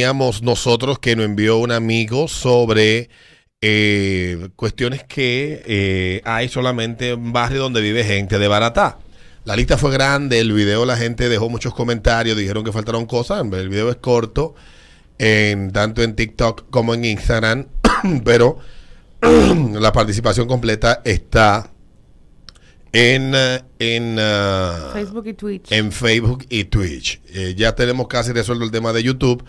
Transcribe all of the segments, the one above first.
teníamos nosotros que nos envió un amigo sobre eh, cuestiones que eh, hay solamente en barrio donde vive gente de Baratá. La lista fue grande, el video la gente dejó muchos comentarios, dijeron que faltaron cosas, el video es corto, en, tanto en TikTok como en Instagram, pero la participación completa está en, en, ah, Facebook y Twitch. en Facebook y Twitch. Eh, ya tenemos casi resuelto el tema de YouTube.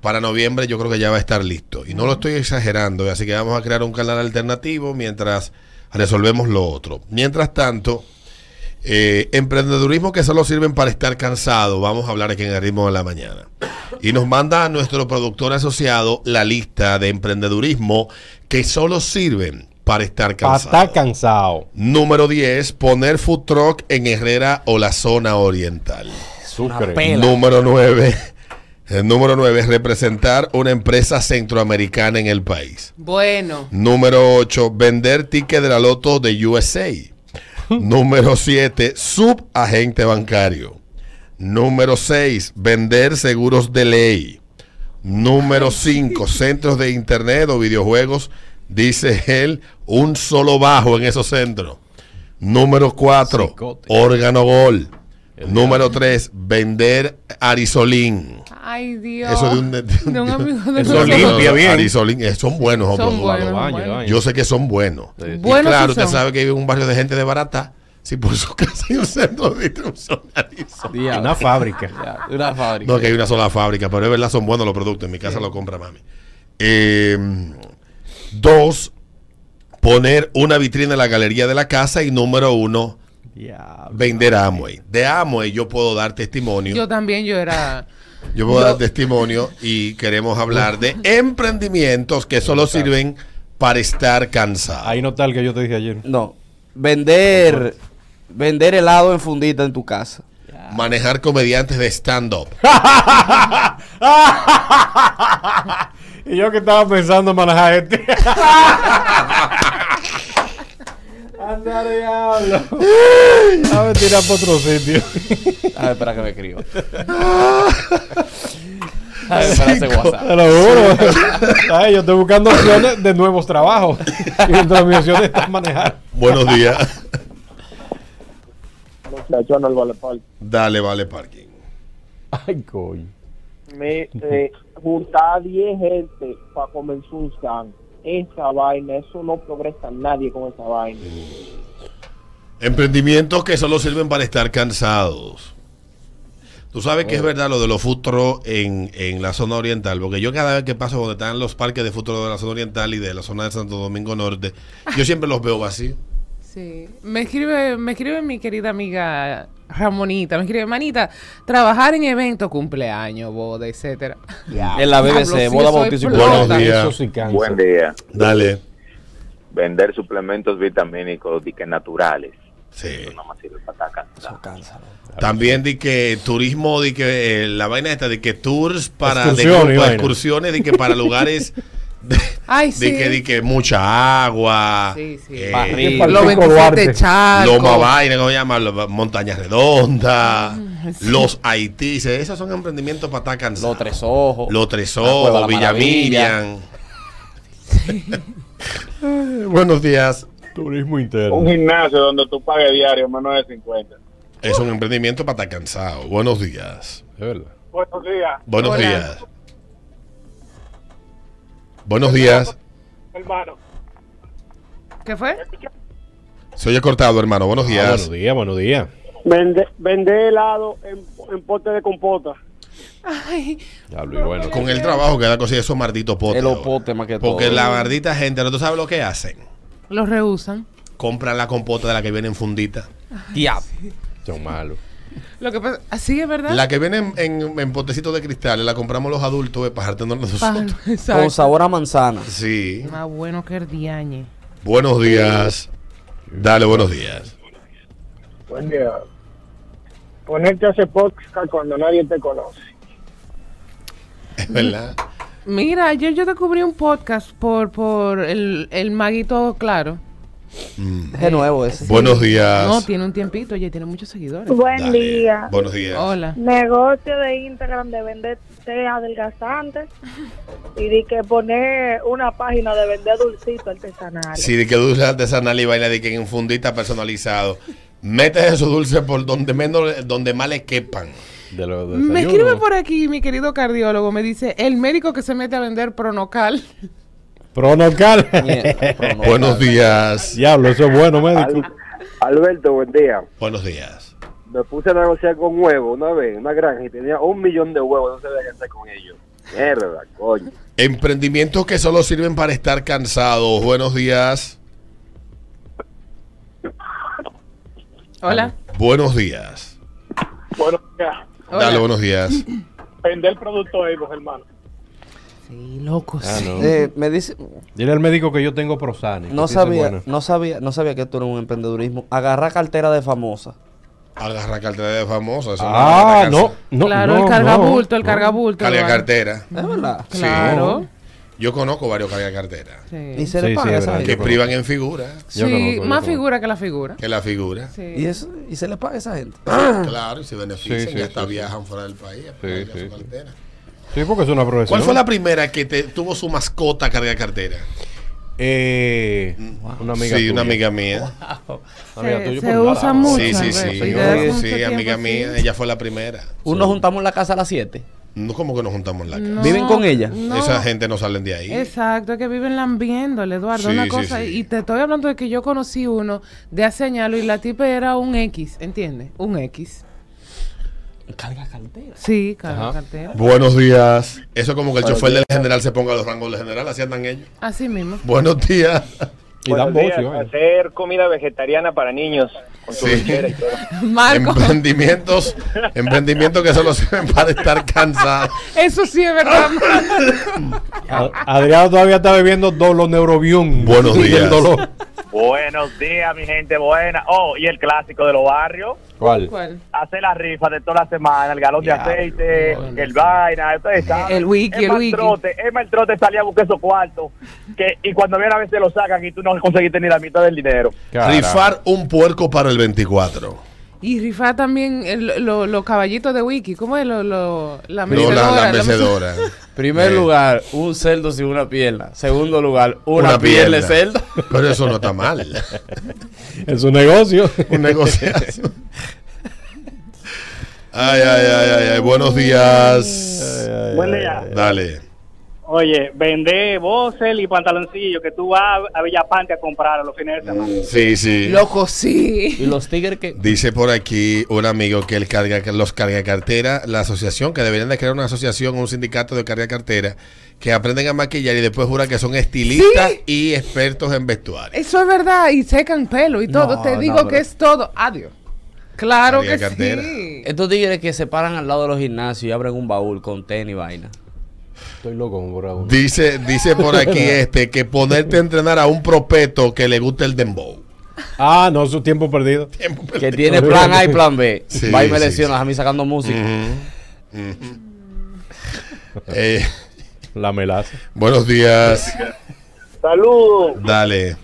Para noviembre yo creo que ya va a estar listo. Y no lo estoy exagerando, así que vamos a crear un canal alternativo mientras resolvemos lo otro. Mientras tanto, eh, emprendedurismo que solo sirven para estar cansado. Vamos a hablar aquí en el ritmo de la mañana. Y nos manda a nuestro productor asociado la lista de emprendedurismo que solo sirven para estar Para cansado. estar cansado. Número 10, poner food truck en Herrera o la zona oriental. Número 9. El número 9 es representar una empresa centroamericana en el país. Bueno, Número 8, vender ticket de la loto de USA. Número 7, subagente bancario. Número 6, vender seguros de ley. Número 5, centros de internet o videojuegos. Dice él, un solo bajo en esos centros. Número 4, Cicote. órgano gol. Número 3, vender arisolín. ay Dios. Eso de un, de- De un amigo de Eso limpia bien. Arisolín, eh, son buenos, Son buenos. Yo sé que son buenos. Sí. Y Buenos claro, sí usted sabe que vive en un barrio de gente de barata. Si por su casa hay un centro de distribución de. Una fábrica. Ya, una fábrica. No, que hay una sola fábrica, pero es verdad, son buenos los productos. En mi casa lo compra mami. Eh, dos, poner una vitrina en la galería de la casa. Y número uno, Vender Amway. De Amway yo puedo dar testimonio. Yo también, yo era. Yo puedo Yo- dar testimonio y queremos hablar de emprendimientos que solo sirven para estar cansado. Ahí no está el que yo te dije ayer. No. Vender. Vender helado en fundita en tu casa. Manejar comediantes de stand-up. y yo que estaba pensando en manejar este. Diablo. A ver, tirar para otro sitio. A ver, espera que me escribo. A ver, espera ese WhatsApp. Te lo juro. Ay, yo estoy buscando opciones de nuevos trabajos. Y dentro de mis opciones está manejar. Buenos días. Vale. Dale, vale, parking. Ay, coño. Me eh, juntar 10 gente para comenzar un stand. Esa vaina, eso no progresa nadie con esa vaina. Emprendimientos que solo sirven para estar cansados. Tú sabes que es verdad lo de los futros en, en la zona oriental, porque yo cada vez que paso donde están los parques de futuro de la zona oriental y de la zona de Santo Domingo Norte, yo siempre los veo vacíos. Sí. Me escribe, me escribe mi querida amiga Ramonita. Me escribe, manita, trabajar en eventos, cumpleaños, boda, etcétera. En la BBC, boda, bautizo y. Buenos días. Buen día. Dale. Vender suplementos vitamínicos di que naturales. Sí. Eso nada más sirve para estar cansado. Eso cansa, ¿no? También di que turismo, di que eh, la vaina esta, de que tours para de Excursiones, grupo, excursiones, di que para lugares de, Ay, que, di que mucha agua, Sí, sí. eh. Los Pico 27 Duarte. charcos. Loma Vaina, ¿cómo se llama? Lo- Montañas Redondas, Mm, sí. los Haití, esos son emprendimientos para estar cansados. Los tres ojos. Los Tres de Ojos, la Villa. Miriam. Buenos días. Turismo Un interno. gimnasio donde tú pagues diario menos de 50. Es un emprendimiento para estar cansado. Buenos días. Es verdad. Buenos días, Buenos Hola. días. Buenos días. hermano. ¿Qué fue? Se oye cortado, hermano. Buenos Ah, días. buenos días, buenos días. Vende, vende helado en, en pote de compota. Ay, Diablo, y bueno. Con el trabajo que da cosilla esos malditos potes. El opote más que todo. Porque la maldita gente, ¿no tú sabes lo que hacen? Los rehusan. Compran la compota de la que viene en fundita. Diablo. Son malos. Lo que pasa, así es verdad. La que viene en, en, en potecitos de cristal, la compramos los adultos eh, para dejártenos Pa- nosotros. Exacto. Con sabor a manzana. Sí. Más bueno que el diañe. Buenos días. Dale, buenos días. Buen día. Ponerte a hacer podcast cuando nadie te conoce. Es verdad. Mira, ayer yo descubrí un podcast por, por el, el maguito claro. Mm. Es nuevo ese. Buenos días. No, tiene un tiempito, oye, tiene muchos seguidores. Buen Dale. día. Buenos días. Hola. Negocio de Instagram de vender té adelgazante y de que poner una página de vender dulcitos artesanales. Sí, de que dulce artesanal y vaina de que en fundita personalizado. Metes esos dulces por donde menos, donde más le quepan. De los Me escribe por aquí mi querido cardiólogo, me dice, el médico que se mete a vender pronocal. Pronocal. Buenos días. Diablo, eso es bueno, médico. Alberto, buen día. Buenos días. Me puse a negociar con huevos una vez, una granja, y tenía un millón de huevos, no sabía qué hacer con ellos. Mierda, coño. Emprendimientos que solo sirven para estar cansados. Buenos días. Hola. Buenos días. Bueno, Hola. Dale, buenos días. vender productos Evo, hermano. Sí, loco, Ah, sí. no. Eh, me dice, Dile al médico que yo tengo Prosane. no sabía, no sabía, no sabía que esto era un emprendedurismo. Agarrar cartera de famosa. Agarra cartera de famoso. eso Ah, no, no. claro, no, el cargabulto, el no. cargabulto. Carga cartera. Es verdad. Sí. Yo conozco varios carga cartera. Sí, Y se le Sí, paga sí, a es esa verdad. gente. Que privan en figura. Sí, conozco, más figura que la figura. Que la figura. Sí. Y eso, y se le paga a esa gente. Claro, y se benefician Sí, sí, y hasta sí, sí. viajan fuera del país. a sí, su cartera. Sí, porque es una profesión. ¿Cuál fue la primera que te, tuvo su mascota carga cartera? Eh, una amiga sí, tuya. una amiga mía. Amiga Se, tuya, se pues, usa mucho. Sí, sí, sí. Sí, tiempo, amiga sí. mía. Ella fue la primera. Uno juntamos en la casa a las 7. No como que nos juntamos en la casa. No, ¿Viven con ella? no. Esa gente no salen de ahí. Exacto, es que viven lambiéndole, Eduardo. Sí, una cosa, sí. y te estoy hablando de que yo conocí uno de hace años y la tipa era un X, ¿entiendes? Un X. Carga cartera. Sí, carga Ajá. cartera. Buenos días. Eso es como que el chofer del general se ponga a los rangos del general. Así andan ellos. Así mismo. Buenos días. Y dan días, eh. hacer comida vegetariana para niños con su Sí. y todo. Marco, Emprendimientos, emprendimientos que solo sirven para estar cansados. eso sí es verdad. Adriano todavía está bebiendo Dolo Neurobion. Buenos Y el días. dolor. Buenos días, mi gente buena. Oh, y el clásico de los barrios. ¿Cuál? ¿Cuál? Hacer la rifa de toda la semana, el galón de aceite, bueno, el sí. vaina, ustedes saben. El wiki, el más wiki. Trote, más el trote salía a buscar esos cuartos. Que, y cuando viene a veces lo sacan y tú no conseguiste ni la mitad del dinero. Carajo. Rifar un puerco para el 24. Y rifar también el- lo- los caballitos de Wiki. ¿Cómo es lo, lo- la No, mecedora? la, la la mecedora. Primer Eh, lugar, un cerdo sin una pierna. Segundo lugar, una, Una pierna de cerdo. Pero eso no está mal. Es un negocio. Un negociazo. Ay, ay, ay, ay, ay. Buenos días. Buen día. Dale. Oye, vender boxer y pantaloncillos que tú vas a Villapante a comprar a los fines de semana. Sí, sí. Loco, sí. Y los tigres que. Dice por aquí un amigo que el carga, los carga cartera, la asociación, que deberían de crear una asociación, un sindicato de carga cartera, que aprenden a maquillar y después juran que son estilistas Sí. y expertos en vestuario. Eso es verdad. Y secan pelo y todo. No, Te digo que es todo. Adiós. Claro Carga que cartera. sí. Estos tigres que se paran al lado de los gimnasios y abren un baúl con tenis y vaina. Estoy loco con Bravo. Dice, dice por aquí este que ponerte a entrenar a un propeto que le guste el dembow. Ah, no, su tiempo perdido. Tiempo Que perdido. tiene plan A y plan B. Sí, Va y me sí, lesiona sí. a mí sacando música. Eh, La melaza. buenos días. Saludos. Dale.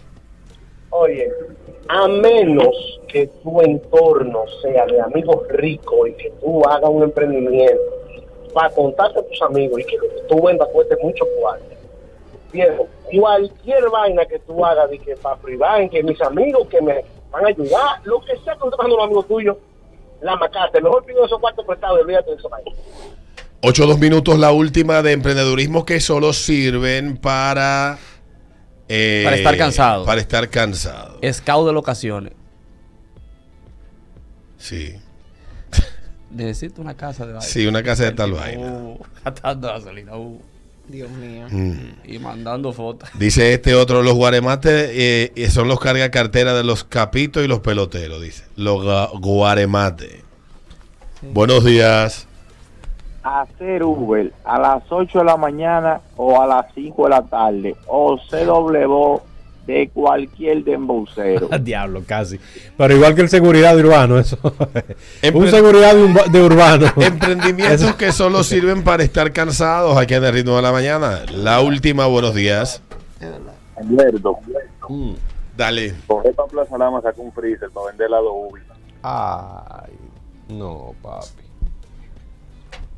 Oye, a menos que tu entorno sea de amigos ricos y que tú hagas un emprendimiento para contarte a tus amigos y que tú vendas cueste mucho cuarto. Viejo, cualquier vaina que tú hagas de que para privar, en que mis amigos que me van a ayudar, lo que sea que tú estés pasando los amigos tuyos, la macate. Mejor pido esos cuartos prestados y olvídate de eso. vaina. Ocho dos minutos, la última de emprendedurismo que solo sirven para... eh, Para estar cansado. Para estar cansado. Scout de locaciones. Sí. Necesito una casa de vaina. Sí, una casa de tal vaina. Uh, gastando gasolina. uh, Dios mío. Mm. y mandando fotos. Dice este otro, los guaremates eh, eh, son los carga cartera de los capitos y los peloteros, dice. Los guaremates. Buenos días. Hacer Uber a las 8 de la mañana o a las 5 de la tarde o CW de cualquier dembocero. Diablo, casi. Pero igual que el seguridad de urbano, eso. Empre- un seguridad de, un- de urbano. Emprendimientos que solo sirven para estar cansados aquí en el ritmo de la mañana. La última, buenos días. Alberto, Dale. Coge para Plaza Lama, saca un freezer para vender ubi. Ay, no, papi.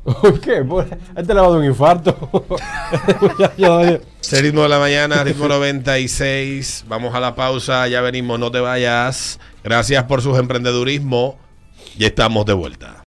¿Qué? Este le va a dar un infarto. Ese ritmo de la mañana, ritmo 96. Vamos a la pausa, ya venimos, no te vayas. Gracias por sus emprendedurismo. Ya estamos de vuelta.